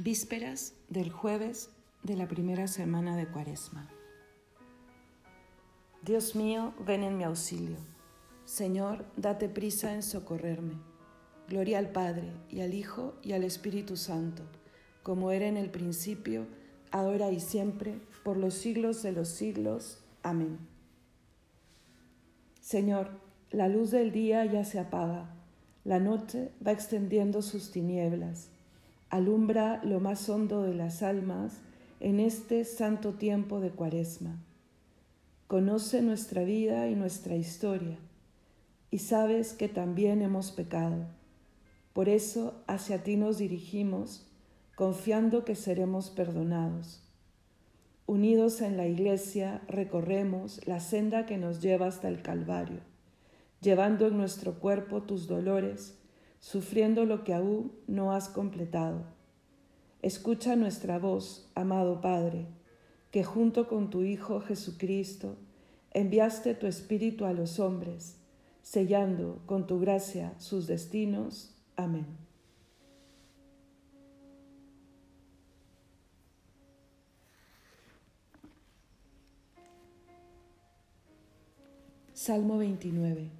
Vísperas del jueves de la primera semana de Cuaresma. Dios mío, ven en mi auxilio. Señor, date prisa en socorrerme. Gloria al Padre, y al Hijo, y al Espíritu Santo, como era en el principio, ahora y siempre, por los siglos de los siglos. Amén. Señor, la luz del día ya se apaga, la noche va extendiendo sus tinieblas alumbra lo más hondo de las almas en este santo tiempo de Cuaresma. Conoce nuestra vida y nuestra historia y sabes que también hemos pecado. Por eso hacia ti nos dirigimos, confiando que seremos perdonados. Unidos en la Iglesia recorremos la senda que nos lleva hasta el Calvario, llevando en nuestro cuerpo tus dolores sufriendo lo que aún no has completado. Escucha nuestra voz, amado Padre, que junto con tu Hijo Jesucristo enviaste tu Espíritu a los hombres, sellando con tu gracia sus destinos. Amén. Salmo 29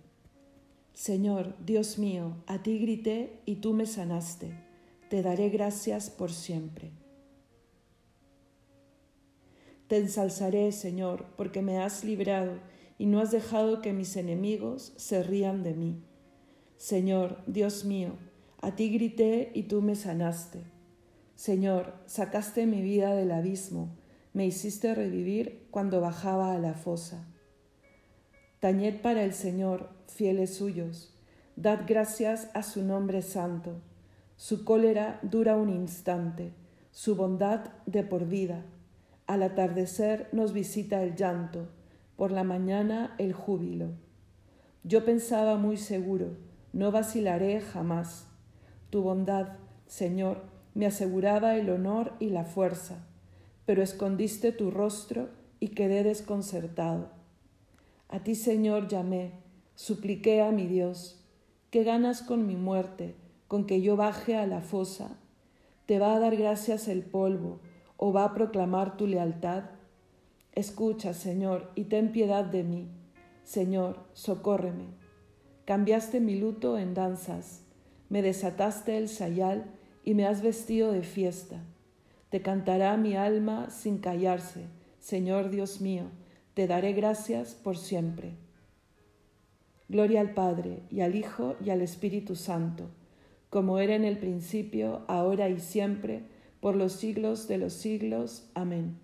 Señor, Dios mío, a ti grité y tú me sanaste. Te daré gracias por siempre. Te ensalzaré, Señor, porque me has librado y no has dejado que mis enemigos se rían de mí. Señor, Dios mío, a ti grité y tú me sanaste. Señor, sacaste mi vida del abismo, me hiciste revivir cuando bajaba a la fosa. Tañed para el Señor, fieles suyos, dad gracias a su nombre santo. Su cólera dura un instante, su bondad de por vida. Al atardecer nos visita el llanto, por la mañana el júbilo. Yo pensaba muy seguro, no vacilaré jamás. Tu bondad, Señor, me aseguraba el honor y la fuerza, pero escondiste tu rostro y quedé desconcertado. A ti, Señor, llamé, supliqué a mi Dios. ¿Qué ganas con mi muerte, con que yo baje a la fosa? ¿Te va a dar gracias el polvo o va a proclamar tu lealtad? Escucha, Señor, y ten piedad de mí. Señor, socórreme. Cambiaste mi luto en danzas, me desataste el sayal y me has vestido de fiesta. Te cantará mi alma sin callarse, Señor Dios mío te daré gracias por siempre. Gloria al Padre, y al Hijo, y al Espíritu Santo, como era en el principio, ahora y siempre, por los siglos de los siglos. Amén.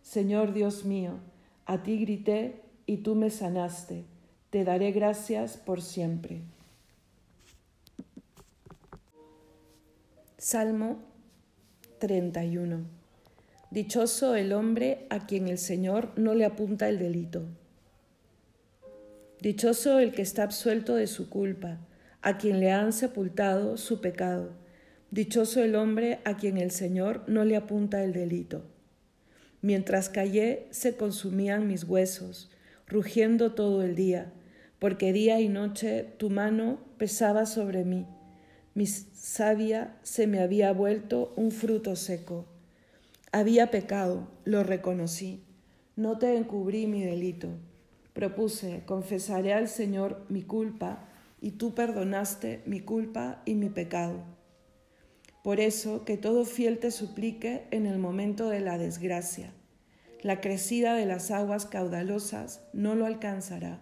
Señor Dios mío, a ti grité y tú me sanaste, te daré gracias por siempre. Salmo 31 Dichoso el hombre a quien el Señor no le apunta el delito. Dichoso el que está absuelto de su culpa, a quien le han sepultado su pecado. Dichoso el hombre a quien el Señor no le apunta el delito. Mientras callé se consumían mis huesos, rugiendo todo el día, porque día y noche tu mano pesaba sobre mí. Mi savia se me había vuelto un fruto seco. Había pecado, lo reconocí. No te encubrí mi delito. Propuse, confesaré al Señor mi culpa, y tú perdonaste mi culpa y mi pecado. Por eso, que todo fiel te suplique en el momento de la desgracia. La crecida de las aguas caudalosas no lo alcanzará.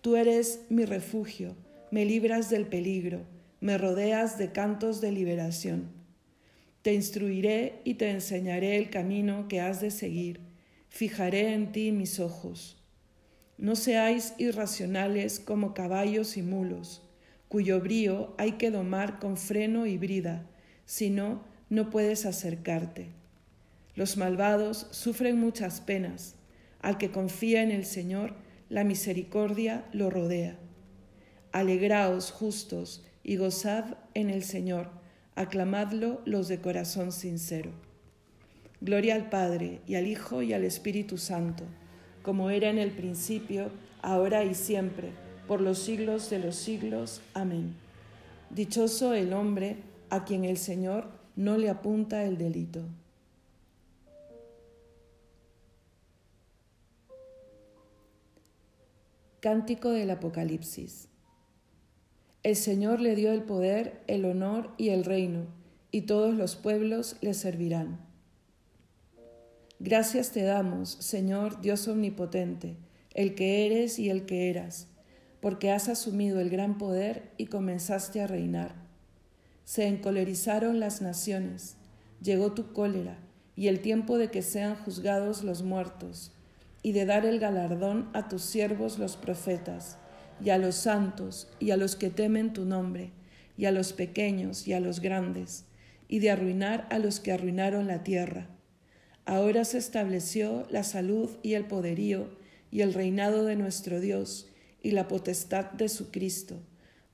Tú eres mi refugio, me libras del peligro, me rodeas de cantos de liberación. Te instruiré y te enseñaré el camino que has de seguir. Fijaré en ti mis ojos. No seáis irracionales como caballos y mulos, cuyo brío hay que domar con freno y brida, si no, no puedes acercarte. Los malvados sufren muchas penas. Al que confía en el Señor, la misericordia lo rodea. Alegraos justos y gozad en el Señor aclamadlo los de corazón sincero. Gloria al Padre, y al Hijo, y al Espíritu Santo, como era en el principio, ahora y siempre, por los siglos de los siglos. Amén. Dichoso el hombre a quien el Señor no le apunta el delito. Cántico del Apocalipsis. El Señor le dio el poder, el honor y el reino, y todos los pueblos le servirán. Gracias te damos, Señor Dios Omnipotente, el que eres y el que eras, porque has asumido el gran poder y comenzaste a reinar. Se encolerizaron las naciones, llegó tu cólera y el tiempo de que sean juzgados los muertos y de dar el galardón a tus siervos los profetas, y a los santos, y a los que temen tu nombre, y a los pequeños y a los grandes, y de arruinar a los que arruinaron la tierra. Ahora se estableció la salud y el poderío y el reinado de nuestro Dios y la potestad de su Cristo,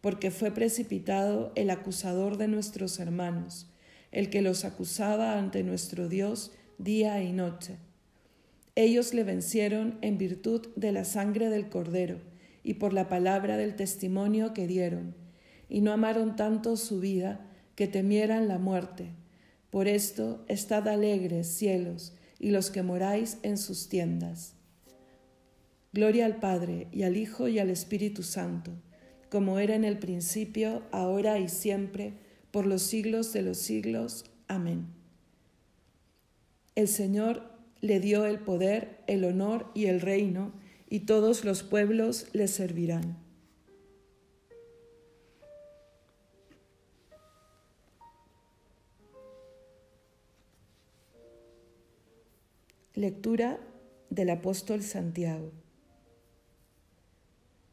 porque fue precipitado el acusador de nuestros hermanos, el que los acusaba ante nuestro Dios día y noche ellos le vencieron en virtud de la sangre del Cordero y por la palabra del testimonio que dieron, y no amaron tanto su vida que temieran la muerte. Por esto, estad alegres, cielos, y los que moráis en sus tiendas. Gloria al Padre, y al Hijo, y al Espíritu Santo, como era en el principio, ahora y siempre, por los siglos de los siglos. Amén. El Señor le dio el poder, el honor y el reino, y todos los pueblos le servirán. Lectura del apóstol Santiago.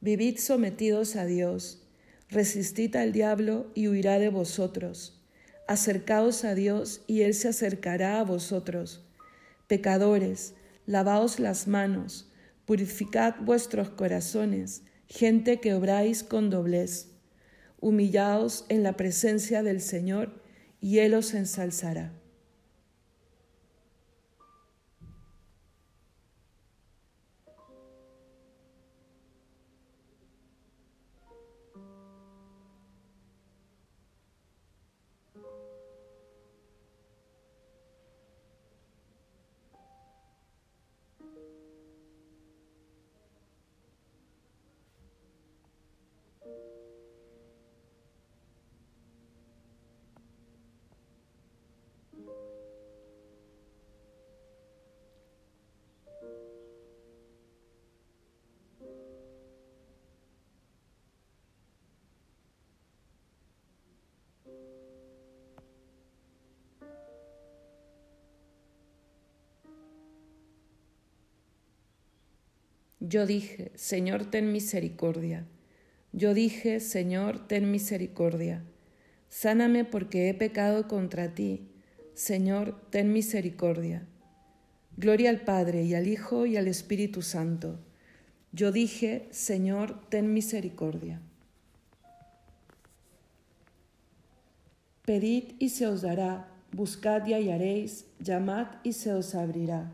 Vivid sometidos a Dios, resistid al diablo y huirá de vosotros. Acercaos a Dios y Él se acercará a vosotros. Pecadores, lavaos las manos, purificad vuestros corazones, gente que obráis con doblez. Humillaos en la presencia del Señor, y Él os ensalzará. Yo dije, Señor, ten misericordia. Yo dije, Señor, ten misericordia. Sáname porque he pecado contra ti. Señor, ten misericordia. Gloria al Padre y al Hijo y al Espíritu Santo. Yo dije, Señor, ten misericordia. Pedid y se os dará, buscad y hallaréis, llamad y se os abrirá.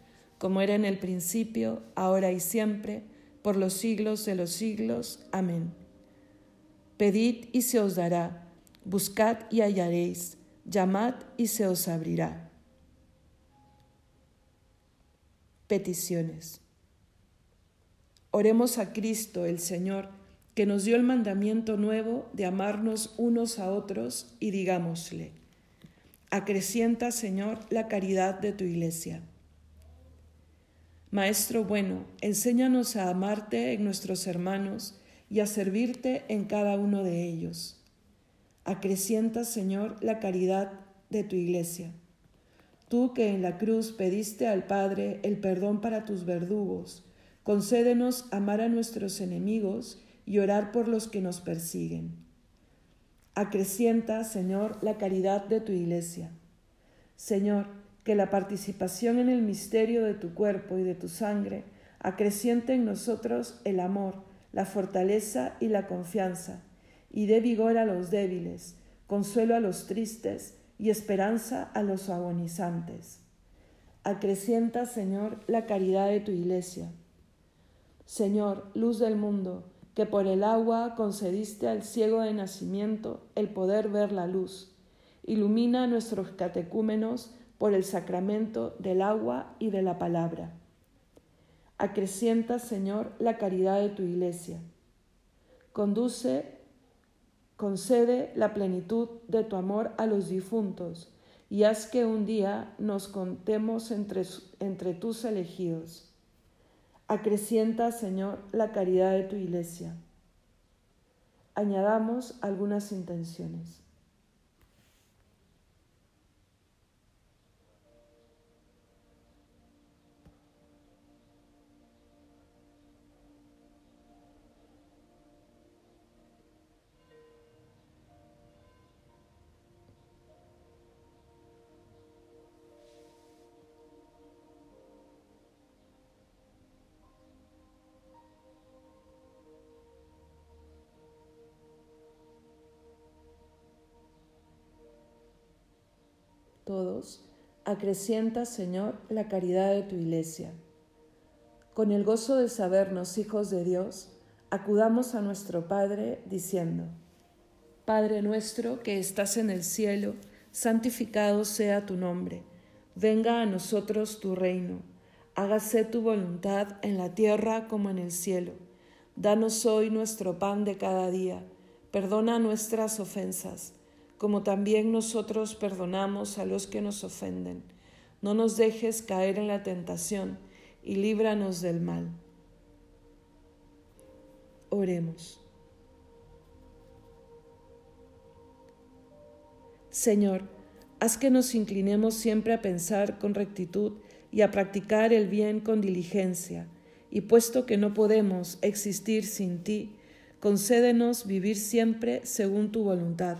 como era en el principio, ahora y siempre, por los siglos de los siglos. Amén. Pedid y se os dará, buscad y hallaréis, llamad y se os abrirá. Peticiones. Oremos a Cristo, el Señor, que nos dio el mandamiento nuevo de amarnos unos a otros y digámosle, Acrecienta, Señor, la caridad de tu iglesia. Maestro bueno, enséñanos a amarte en nuestros hermanos y a servirte en cada uno de ellos. Acrecienta, Señor, la caridad de tu iglesia. Tú que en la cruz pediste al Padre el perdón para tus verdugos, concédenos amar a nuestros enemigos y orar por los que nos persiguen. Acrecienta, Señor, la caridad de tu iglesia. Señor, que la participación en el misterio de tu cuerpo y de tu sangre acreciente en nosotros el amor, la fortaleza y la confianza, y dé vigor a los débiles, consuelo a los tristes y esperanza a los agonizantes. Acrecienta, Señor, la caridad de tu iglesia. Señor, luz del mundo, que por el agua concediste al ciego de nacimiento el poder ver la luz. Ilumina a nuestros catecúmenos por el sacramento del agua y de la palabra. Acrecienta, Señor, la caridad de tu iglesia. Conduce, concede la plenitud de tu amor a los difuntos y haz que un día nos contemos entre, entre tus elegidos. Acrecienta, Señor, la caridad de tu iglesia. Añadamos algunas intenciones. Todos, acrecienta, Señor, la caridad de tu iglesia. Con el gozo de sabernos hijos de Dios, acudamos a nuestro Padre diciendo, Padre nuestro que estás en el cielo, santificado sea tu nombre, venga a nosotros tu reino, hágase tu voluntad en la tierra como en el cielo. Danos hoy nuestro pan de cada día, perdona nuestras ofensas como también nosotros perdonamos a los que nos ofenden. No nos dejes caer en la tentación y líbranos del mal. Oremos. Señor, haz que nos inclinemos siempre a pensar con rectitud y a practicar el bien con diligencia, y puesto que no podemos existir sin ti, concédenos vivir siempre según tu voluntad